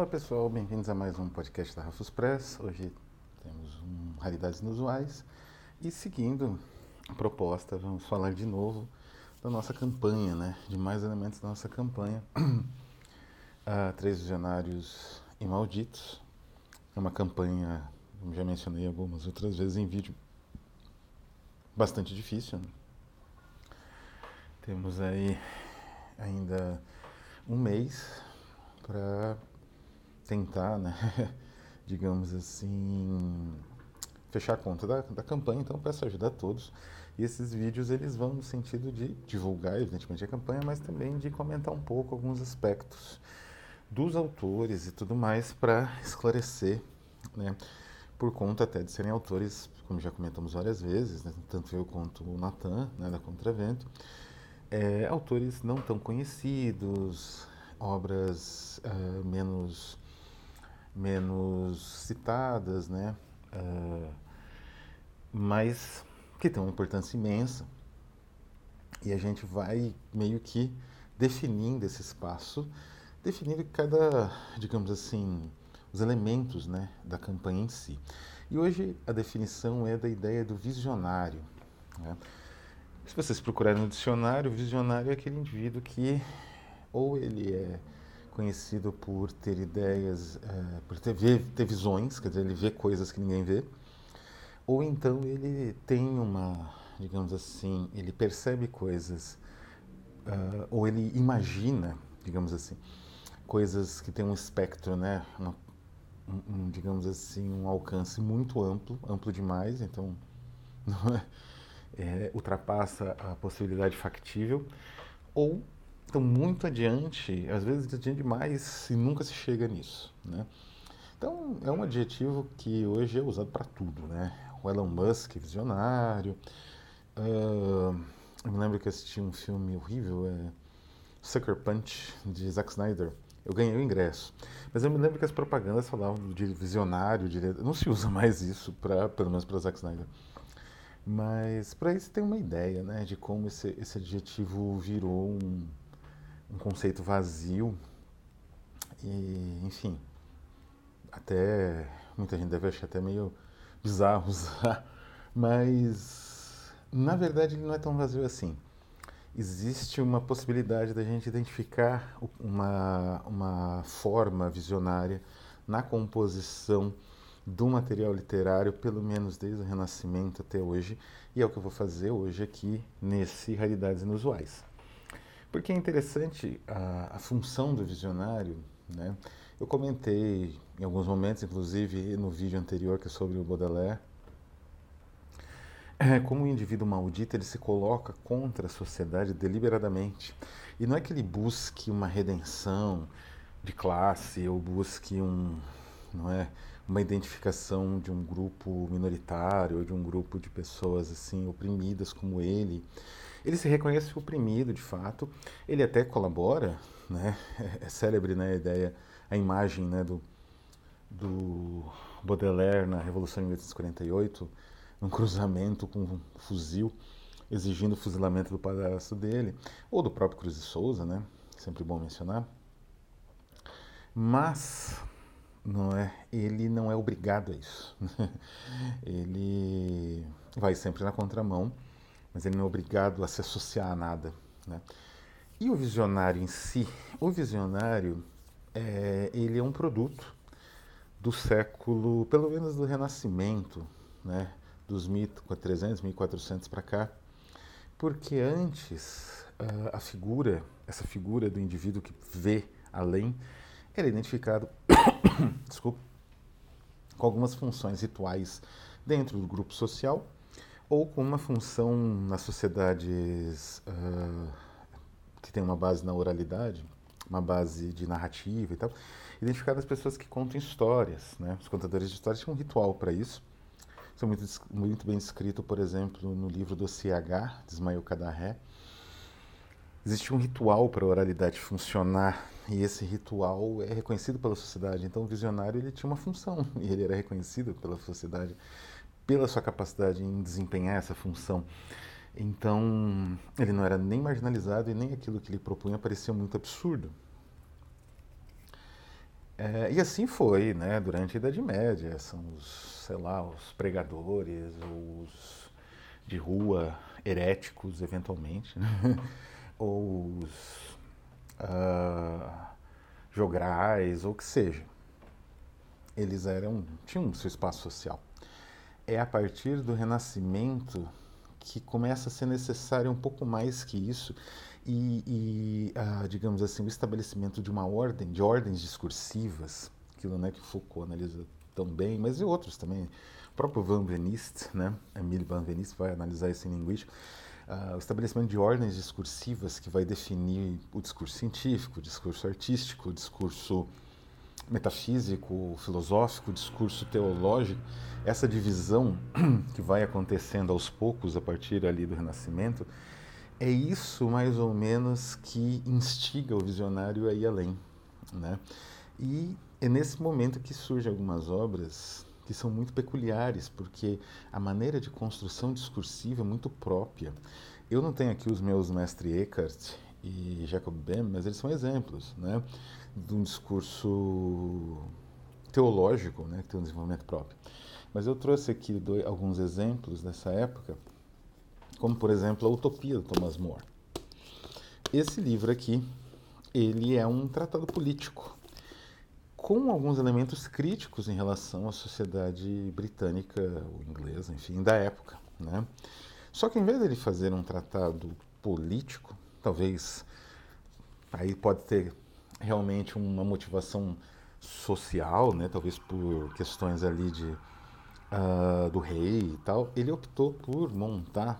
Olá pessoal, bem-vindos a mais um podcast da Rafus Press. Hoje temos um Raridades Inusuais e seguindo a proposta, vamos falar de novo da nossa campanha, né? de mais elementos da nossa campanha. uh, Três Visionários e Malditos. É uma campanha, como já mencionei algumas outras vezes em vídeo, bastante difícil. Né? Temos aí ainda um mês para tentar, né, digamos assim, fechar a conta da, da campanha. Então, peço ajuda a todos. E esses vídeos eles vão no sentido de divulgar, evidentemente, a campanha, mas também de comentar um pouco alguns aspectos dos autores e tudo mais para esclarecer, né? Por conta até de serem autores, como já comentamos várias vezes, né? tanto eu quanto o Natan, né, da Contravento, é, autores não tão conhecidos, obras uh, menos menos citadas, né? Uh, mas que tem uma importância imensa. E a gente vai meio que definindo esse espaço, definindo cada, digamos assim, os elementos né, da campanha em si. E hoje a definição é da ideia do visionário. Né? Se vocês procurarem no dicionário, o visionário é aquele indivíduo que ou ele é conhecido por ter ideias, é, por ter, ter visões, quer dizer, ele vê coisas que ninguém vê, ou então ele tem uma, digamos assim, ele percebe coisas, uh, ou ele imagina, digamos assim, coisas que têm um espectro, né, uma, um, digamos assim, um alcance muito amplo, amplo demais, então é, ultrapassa a possibilidade factível, ou estão muito adiante, às vezes adiante demais e nunca se chega nisso, né? Então, é um adjetivo que hoje é usado para tudo, né? O Elon Musk, visionário. Uh, eu me lembro que assisti um filme horrível, é Sucker Punch, de Zack Snyder. Eu ganhei o ingresso. Mas eu me lembro que as propagandas falavam de visionário, de... não se usa mais isso, pra, pelo menos para Zack Snyder. Mas para isso tem uma ideia, né, de como esse, esse adjetivo virou um, um conceito vazio e, enfim, até muita gente deve achar até meio bizarro usar, mas na verdade ele não é tão vazio assim. Existe uma possibilidade da gente identificar uma, uma forma visionária na composição do material literário, pelo menos desde o Renascimento até hoje, e é o que eu vou fazer hoje aqui nesse Raridades Inusuais. Porque é interessante a, a função do visionário, né? Eu comentei em alguns momentos, inclusive no vídeo anterior que é sobre o Baudelaire, é, como o indivíduo maldito ele se coloca contra a sociedade deliberadamente. E não é que ele busque uma redenção de classe ou busque um, não é, uma identificação de um grupo minoritário ou de um grupo de pessoas assim oprimidas como ele. Ele se reconhece oprimido, de fato. Ele até colabora, né? É, célebre né, a ideia, a imagem né, do, do Baudelaire na Revolução de 1848, num cruzamento com um fuzil, exigindo o fuzilamento do padrasto dele, ou do próprio Cruz de Souza, né? Sempre bom mencionar. Mas não é, ele não é obrigado a isso. ele vai sempre na contramão mas ele não é obrigado a se associar a nada. Né? E o visionário em si? O visionário, é, ele é um produto do século, pelo menos do Renascimento, né? dos 1300, 1400 para cá, porque antes a figura, essa figura do indivíduo que vê além, era identificado, desculpa, com algumas funções rituais dentro do grupo social ou com uma função nas sociedades uh, que tem uma base na oralidade, uma base de narrativa e tal, identificar as pessoas que contam histórias, né? Os contadores de histórias tinham um ritual para isso. Isso é muito, muito bem descrito, por exemplo, no livro do CH, de Ismael Cadarré. Existe um ritual para a oralidade funcionar e esse ritual é reconhecido pela sociedade. Então, o visionário ele tinha uma função e ele era reconhecido pela sociedade pela sua capacidade em desempenhar essa função. Então, ele não era nem marginalizado e nem aquilo que ele propunha parecia muito absurdo. É, e assim foi, né, durante a Idade Média, são os, sei lá, os pregadores, os de rua, heréticos, eventualmente, né? ou os uh, jograis, ou o que seja. Eles eram, tinham seu espaço social. É a partir do Renascimento que começa a ser necessário um pouco mais que isso e, e ah, digamos assim, o estabelecimento de uma ordem, de ordens discursivas, aquilo né, que Foucault analisa tão bem, mas e outros também. O próprio Van Venist, né, Emile Van Venist vai analisar isso em linguística, uh, o estabelecimento de ordens discursivas que vai definir o discurso científico, o discurso artístico, o discurso metafísico, filosófico, discurso teológico, essa divisão que vai acontecendo aos poucos a partir ali do Renascimento, é isso mais ou menos que instiga o visionário a ir além, né? E é nesse momento que surgem algumas obras que são muito peculiares, porque a maneira de construção discursiva é muito própria. Eu não tenho aqui os meus mestres Eckhart e Jacob Böhm, mas eles são exemplos, né, de um discurso teológico, né, que tem um desenvolvimento próprio. Mas eu trouxe aqui dois, alguns exemplos dessa época como por exemplo a Utopia do Thomas More. Esse livro aqui, ele é um tratado político com alguns elementos críticos em relação à sociedade britânica ou inglesa, enfim, da época, né? Só que em vez dele fazer um tratado político, talvez aí pode ter realmente uma motivação social, né? Talvez por questões ali de uh, do rei e tal, ele optou por montar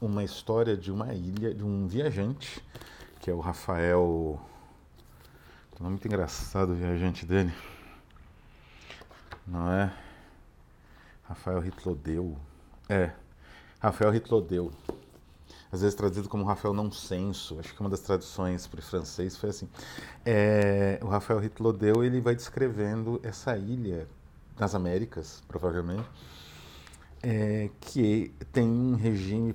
uma história de uma ilha, de um viajante, que é o Rafael. Nome muito engraçado o viajante dele. Não é? Rafael Ritlodeu. É, Rafael Ritlodeu. Às vezes traduzido como Rafael Não Senso. Acho que uma das traduções para o francês foi assim. É, o Rafael Ritlodeu ele vai descrevendo essa ilha nas Américas, provavelmente, é, que tem um regime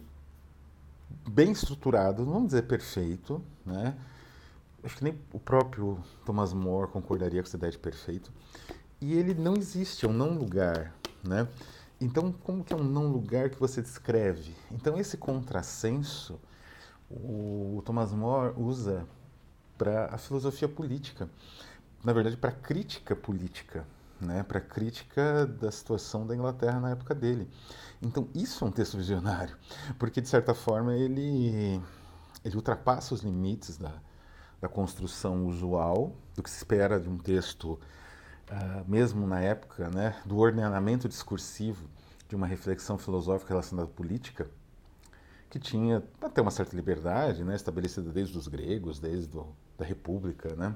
bem estruturado, não vamos dizer perfeito, né? Acho que nem o próprio Thomas More concordaria com essa ideia de perfeito. E ele não existe, é um não lugar, né? Então, como que é um não lugar que você descreve? Então, esse contrassenso o Thomas More usa para a filosofia política, na verdade, para a crítica política, né? para a crítica da situação da Inglaterra na época dele. Então, isso é um texto visionário, porque, de certa forma, ele, ele ultrapassa os limites da, da construção usual, do que se espera de um texto, uh, mesmo na época, né, do ordenamento discursivo de uma reflexão filosófica relacionada à política, que tinha até uma certa liberdade, né, estabelecida desde os gregos, desde do, da República, né?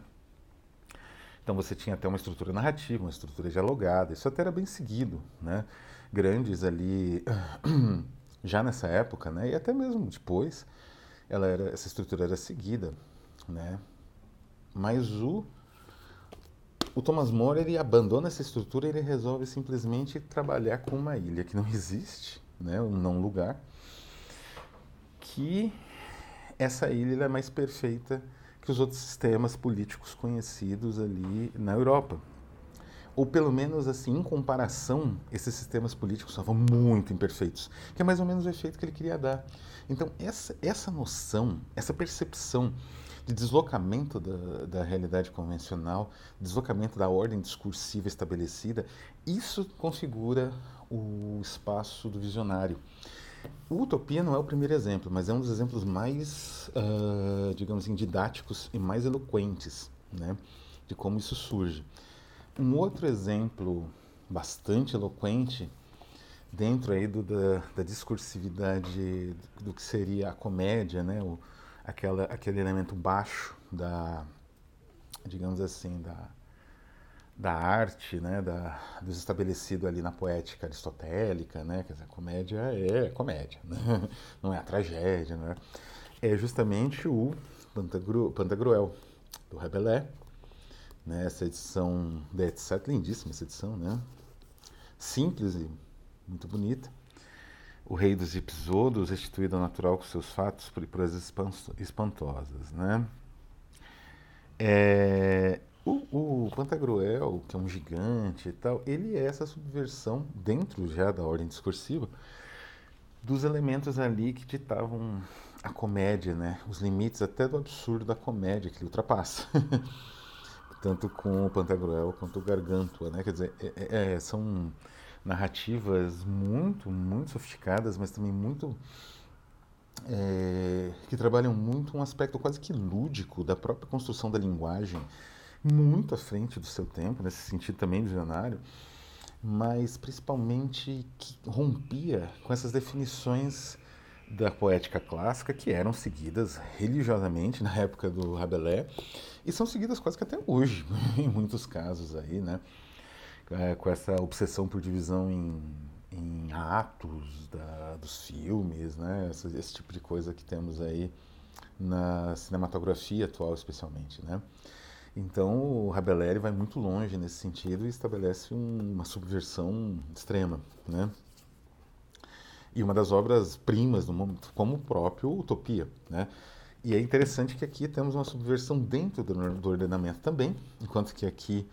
Então você tinha até uma estrutura narrativa, uma estrutura dialogada, isso até era bem seguido, né? grandes ali já nessa época, né? E até mesmo depois, ela era, essa estrutura era seguida, né? Mas o o Thomas More ele abandona essa estrutura ele resolve simplesmente trabalhar com uma ilha que não existe, né? Um não lugar, que essa ilha é mais perfeita que os outros sistemas políticos conhecidos ali na Europa, ou pelo menos assim, em comparação, esses sistemas políticos estavam muito imperfeitos, que é mais ou menos o efeito que ele queria dar. Então, essa, essa noção, essa percepção de deslocamento da, da realidade convencional, deslocamento da ordem discursiva estabelecida, isso configura o espaço do visionário. O Utopia não é o primeiro exemplo, mas é um dos exemplos mais, uh, digamos assim, didáticos e mais eloquentes né, de como isso surge. Um outro exemplo bastante eloquente dentro aí do, da, da discursividade do que seria a comédia, né? O, aquela, aquele elemento baixo da, digamos assim, da, da arte, né? Da, dos estabelecido ali na poética aristotélica, né? Quer dizer, a comédia é comédia, né? não é a tragédia, né? É justamente o Pantagru, Pantagruel, do Rabelais, né? Essa edição da Etc, lindíssima essa edição, né? Simples e muito bonita. O rei dos episódios restituído ao natural com seus fatos por proezas espantosas, né? É, O, o Pantagruel, que é um gigante e tal, ele é essa subversão, dentro já da ordem discursiva, dos elementos ali que ditavam a comédia, né? Os limites até do absurdo da comédia que ele ultrapassa. Tanto com o Pantagruel quanto o Gargantua, né? Quer dizer, é, é, é, são narrativas muito, muito sofisticadas, mas também muito é, que trabalham muito um aspecto quase que lúdico da própria construção da linguagem, muito à frente do seu tempo, nesse sentido também visionário, mas principalmente que rompia com essas definições da poética clássica que eram seguidas religiosamente na época do Rabelais e são seguidas quase que até hoje, em muitos casos aí, né? É, com essa obsessão por divisão em, em atos da, dos filmes, né? Esse, esse tipo de coisa que temos aí na cinematografia atual, especialmente, né? Então, o Rabelais vai muito longe nesse sentido e estabelece um, uma subversão extrema, né? E uma das obras primas do mundo, como o próprio Utopia, né? E é interessante que aqui temos uma subversão dentro do ordenamento também, enquanto que aqui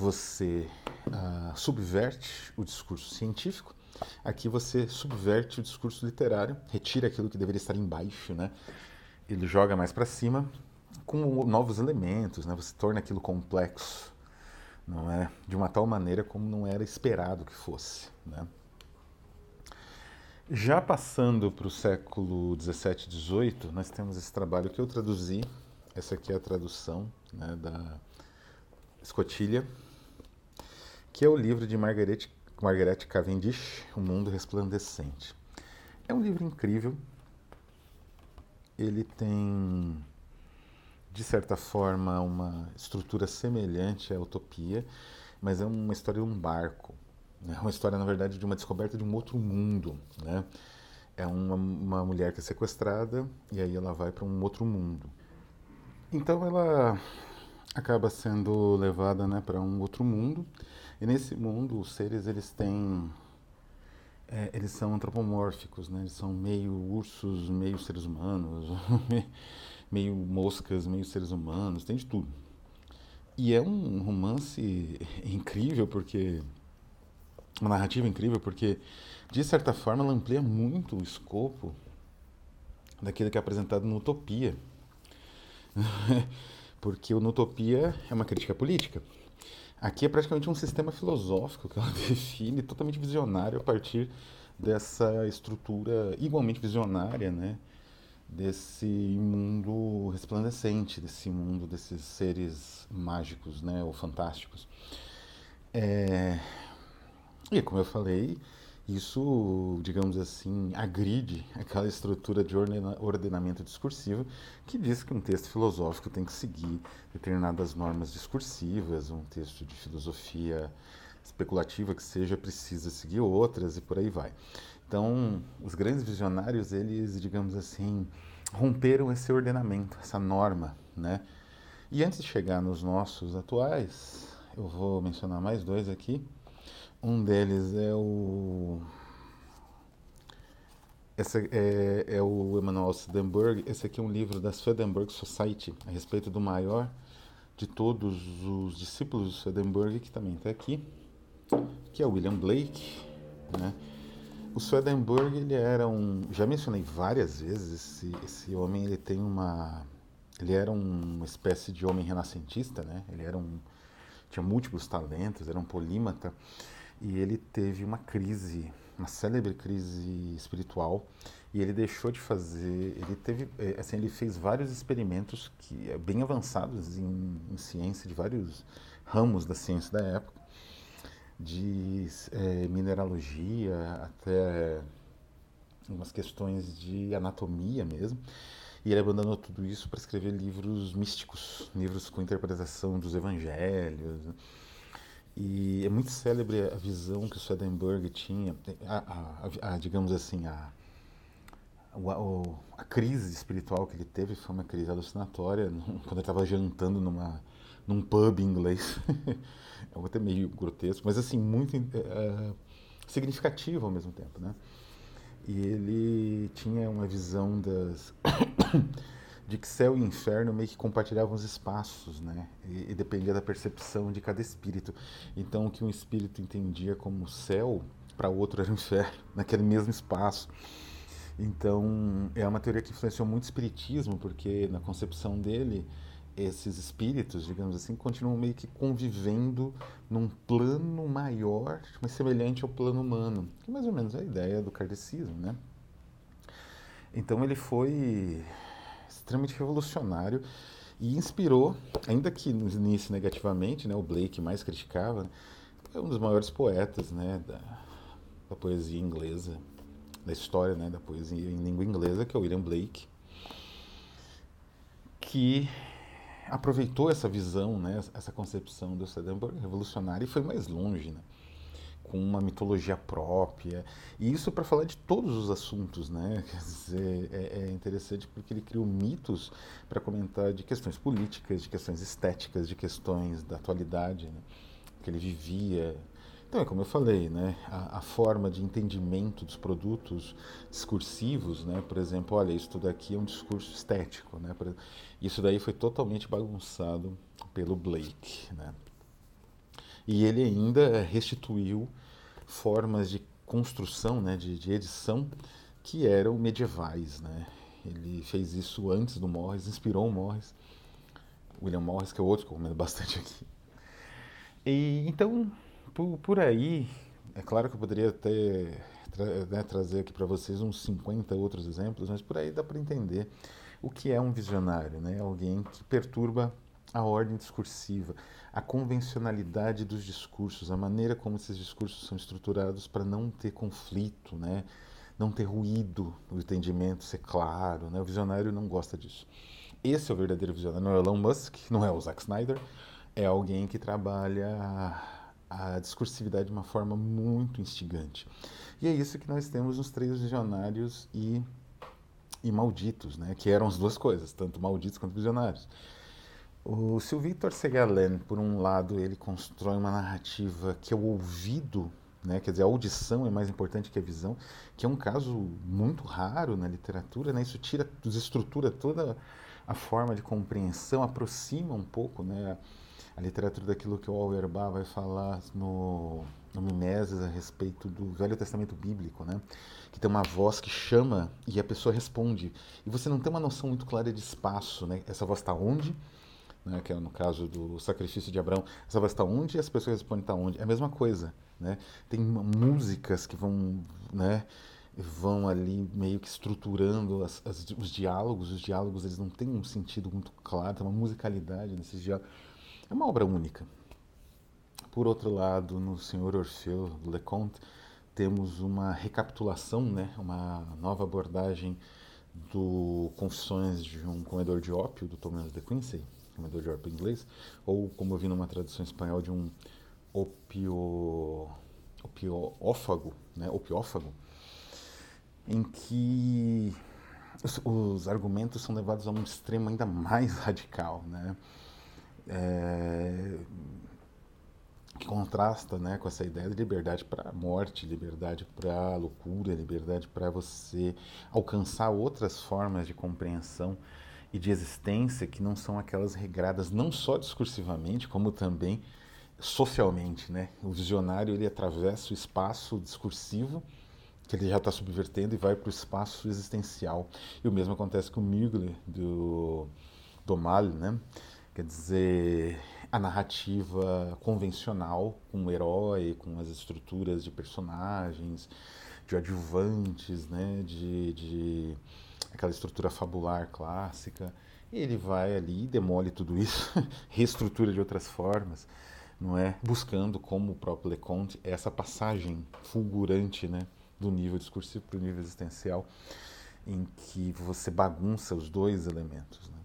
você uh, subverte o discurso científico, aqui você subverte o discurso literário, retira aquilo que deveria estar embaixo, né? Ele joga mais para cima com novos elementos, né? Você torna aquilo complexo, não é? De uma tal maneira como não era esperado que fosse, né? Já passando para o século 17 e 18, nós temos esse trabalho que eu traduzi. Essa aqui é a tradução né, da Escotilha, que é o livro de Margaret, Margaret Cavendish, O Mundo Resplandecente. É um livro incrível. Ele tem de certa forma, uma estrutura semelhante à Utopia, mas é uma história de um barco. É uma história, na verdade, de uma descoberta de um outro mundo. Né? É uma, uma mulher que é sequestrada e aí ela vai para um outro mundo. Então ela acaba sendo levada né, para um outro mundo e nesse mundo os seres eles têm é, eles são antropomórficos, né? Eles são meio ursos, meio seres humanos, meio moscas, meio seres humanos, tem de tudo. E é um romance incrível porque uma narrativa incrível porque de certa forma ela amplia muito o escopo daquilo que é apresentado no Utopia. porque o Utopia é uma crítica política. Aqui é praticamente um sistema filosófico que ela define, totalmente visionário a partir dessa estrutura igualmente visionária, né? desse mundo resplandecente, desse mundo desses seres mágicos, né, ou fantásticos. É... E como eu falei, isso, digamos assim, agride aquela estrutura de ordenamento discursivo que diz que um texto filosófico tem que seguir determinadas normas discursivas, um texto de filosofia especulativa que seja precisa seguir outras e por aí vai. Então, os grandes visionários, eles, digamos assim, romperam esse ordenamento, essa norma, né? E antes de chegar nos nossos atuais, eu vou mencionar mais dois aqui. Um deles é o esse é, é o Emanuel Swedenborg. Esse aqui é um livro da Swedenborg Society a respeito do maior de todos os discípulos de Swedenborg, que também está aqui, que é William Blake, né? O Swedenborg, ele era um, já mencionei várias vezes, esse, esse homem, ele tem uma, ele era uma espécie de homem renascentista, né? Ele era um, tinha múltiplos talentos, era um polímata, e ele teve uma crise, uma célebre crise espiritual, e ele deixou de fazer, ele teve, é, assim, ele fez vários experimentos que é, bem avançados em, em ciência, de vários ramos da ciência da época, de é, mineralogia, até umas questões de anatomia mesmo. E ele abandonou tudo isso para escrever livros místicos, livros com interpretação dos evangelhos. E é muito célebre a visão que o Swedenborg tinha, a, a, a, digamos assim, a, a, crise espiritual que ele teve foi uma crise alucinatória, quando ele estava jantando numa, num pub inglês. é até meio grotesco, mas assim, muito é, significativo ao mesmo tempo, né? E ele tinha uma visão das, de que céu e inferno meio que compartilhavam os espaços, né? E, e, dependia da percepção de cada espírito. Então, o que um espírito entendia como céu, para outro era inferno, naquele mesmo espaço. Então, é uma teoria que influenciou muito o espiritismo, porque na concepção dele, esses espíritos, digamos assim, continuam meio que convivendo num plano maior, mas semelhante ao plano humano, que é mais ou menos é a ideia do kardecismo, né? Então ele foi extremamente revolucionário e inspirou, ainda que no início negativamente, né, o Blake mais criticava, é um dos maiores poetas, né, da, da poesia inglesa, da história, né, da poesia em língua inglesa, que é o William Blake, que aproveitou essa visão, né, essa concepção do Swedenborg revolucionário e foi mais longe, né? Com uma mitologia própria. E isso para falar de todos os assuntos, né? Quer dizer, é, é interessante porque ele criou mitos para comentar de questões políticas, de questões estéticas, de questões da atualidade né? que ele vivia. Então, é como eu falei, né? A, a, forma de entendimento dos produtos discursivos, né? Por exemplo, olha, isso tudo aqui é um discurso estético, né? Isso daí foi totalmente bagunçado pelo Blake, né? E ele ainda restituiu formas de construção, né, de, de edição, que eram medievais. Né? Ele fez isso antes do Morris, inspirou o Morris. William Morris, que é outro que eu comento bastante aqui. E, então, por, por aí, é claro que eu poderia ter tra né, trazer aqui para vocês uns 50 outros exemplos, mas por aí dá para entender o que é um visionário, né? Alguém que perturba a ordem discursiva, a convencionalidade dos discursos, a maneira como esses discursos são estruturados para não ter conflito, né? não ter ruído, o entendimento ser claro. Né? O visionário não gosta disso. Esse é o verdadeiro visionário. Não é o Elon Musk, não é o Zack Snyder, é alguém que trabalha a, discursividade de uma forma muito instigante. E é isso que nós temos nos três visionários e, e malditos, né? que eram as duas coisas, tanto malditos quanto visionários. O, se o Victor Segalen, por um lado, ele constrói uma narrativa que é o ouvido, né, quer dizer, a audição é mais importante que a visão, que é um caso muito raro na literatura, né, isso tira, desestrutura toda a forma de compreensão, aproxima um pouco né, a, literatura daquilo que o Auerbach vai falar no, no Mimeses a respeito do Velho Testamento Bíblico, né? que tem uma voz que chama e a pessoa responde. E você não tem uma noção muito clara de espaço, né? essa voz está onde? Né, que é no caso do sacrifício de Abraão, essa voz está onde e as pessoas respondem está onde. É a mesma coisa. Né? Tem músicas que vão, né, vão ali meio que estruturando as, as, os diálogos. Os diálogos eles não têm um sentido muito claro, tem uma musicalidade nesses diálogos. É uma obra única. Por outro lado, no Senhor Orfeu, do Leconte, temos uma recapitulação, né, uma nova abordagem do Confissões de um Comedor de Ópio, do Thomas de Quincy, comedor de ópio inglês, ou como eu vi numa tradução espanhola de um opio, opiófago, né, opiófago, em que os, os, argumentos são levados a um extremo ainda mais radical, né, é, que contrasta né, com essa ideia de liberdade para a morte, liberdade para a loucura, liberdade para você alcançar outras formas de compreensão e de existência que não são aquelas regradas não só discursivamente, como também socialmente, né? O visionário ele atravessa o espaço discursivo que ele já está subvertendo e vai para o espaço existencial. E o mesmo acontece com o do do Mal, né? Quer dizer, a narrativa convencional com o herói, com as estruturas de personagens, de adjuvantes, né? de, de aquela estrutura fabular clássica. E ele vai ali, demole tudo isso, reestrutura de outras formas, não é? Buscando, como o próprio Leconte, essa passagem fulgurante, né, do nível discursivo para o nível existencial, em que você bagunça os dois elementos. Né?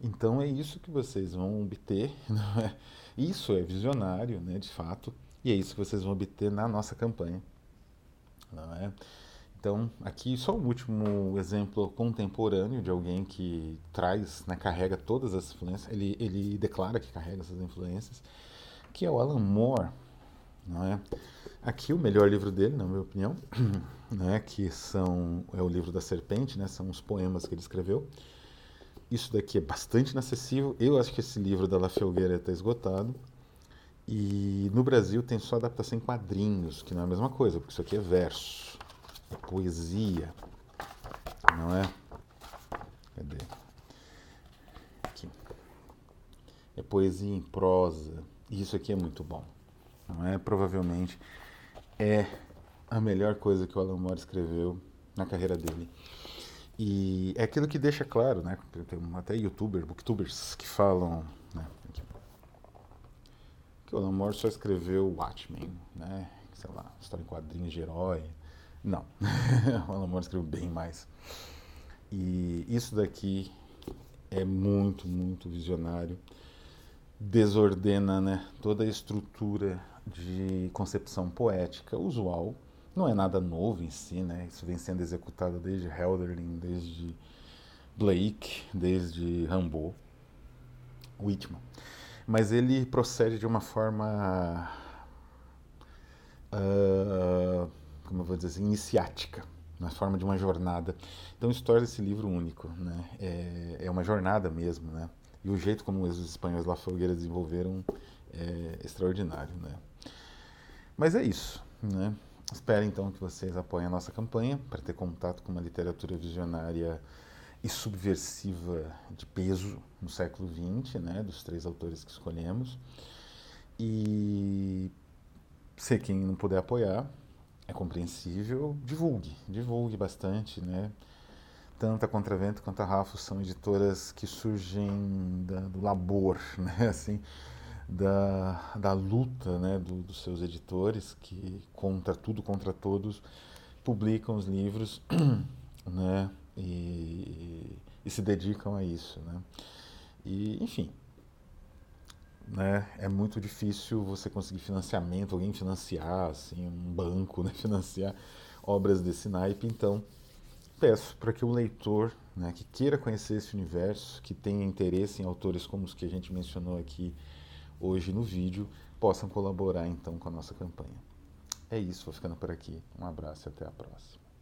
Então é isso que vocês vão obter, é? Isso é visionário, né, de fato, e é isso que vocês vão obter na nossa campanha, não é? Então, aqui só o um último exemplo contemporâneo de alguém que traz, né, carrega todas as influências, ele, ele declara que carrega essas influências, que é o Alan Moore. Não é? Aqui o melhor livro dele, na minha opinião, né, que são, é o livro da serpente, né, são os poemas que ele escreveu. Isso daqui é bastante inacessível. Eu acho que esse livro da La Felgueira está esgotado. E no Brasil tem só adaptação em quadrinhos, que não é a mesma coisa, porque isso aqui é verso, poesia, não é? Cadê? Aqui. É poesia em prosa. E isso aqui é muito bom. Não é? Provavelmente é a melhor coisa que o Alan Moore escreveu na carreira dele. E é aquilo que deixa claro, né? Tem até youtubers, booktubers que falam, né? Que o Alan Moore só escreveu Watchmen, né? Sei lá, história em quadrinhos de herói. Não, o Alan Moore escreveu bem mais. E isso daqui é muito, muito visionário. Desordena né, toda a estrutura de concepção poética usual. Não é nada novo em si, né? Isso vem sendo executado desde Helderlin, desde Blake, desde Rambaud, Whitman. Mas ele procede de uma forma, uh, como eu vou dizer assim, iniciática, na forma de uma jornada. Então isso torna esse livro único, né? É, é uma jornada mesmo, né? E o jeito como os espanhóis La Fogueira desenvolveram é extraordinário, né? Mas é isso, né? Espero então que vocês apoiem a nossa campanha para ter contato com uma literatura visionária e subversiva de peso no século XX, né, dos três autores que escolhemos. E se quem não puder apoiar, é compreensível, divulgue, divulgue bastante, né? Tanto a Contravento quanto a Rafo são editoras que surgem da, do labor, né? Assim, da, da luta né, do, dos seus editores, que contra tudo, contra todos, publicam os livros né, e, e se dedicam a isso. Né? E, enfim, né, é muito difícil você conseguir financiamento, alguém financiar, assim, um banco né, financiar obras desse naipe, então peço para que o leitor né, que queira conhecer esse universo, que tenha interesse em autores como os que a gente mencionou aqui, hoje no vídeo possam colaborar então com a nossa campanha. É isso, vou ficando por aqui. Um abraço e até a próxima.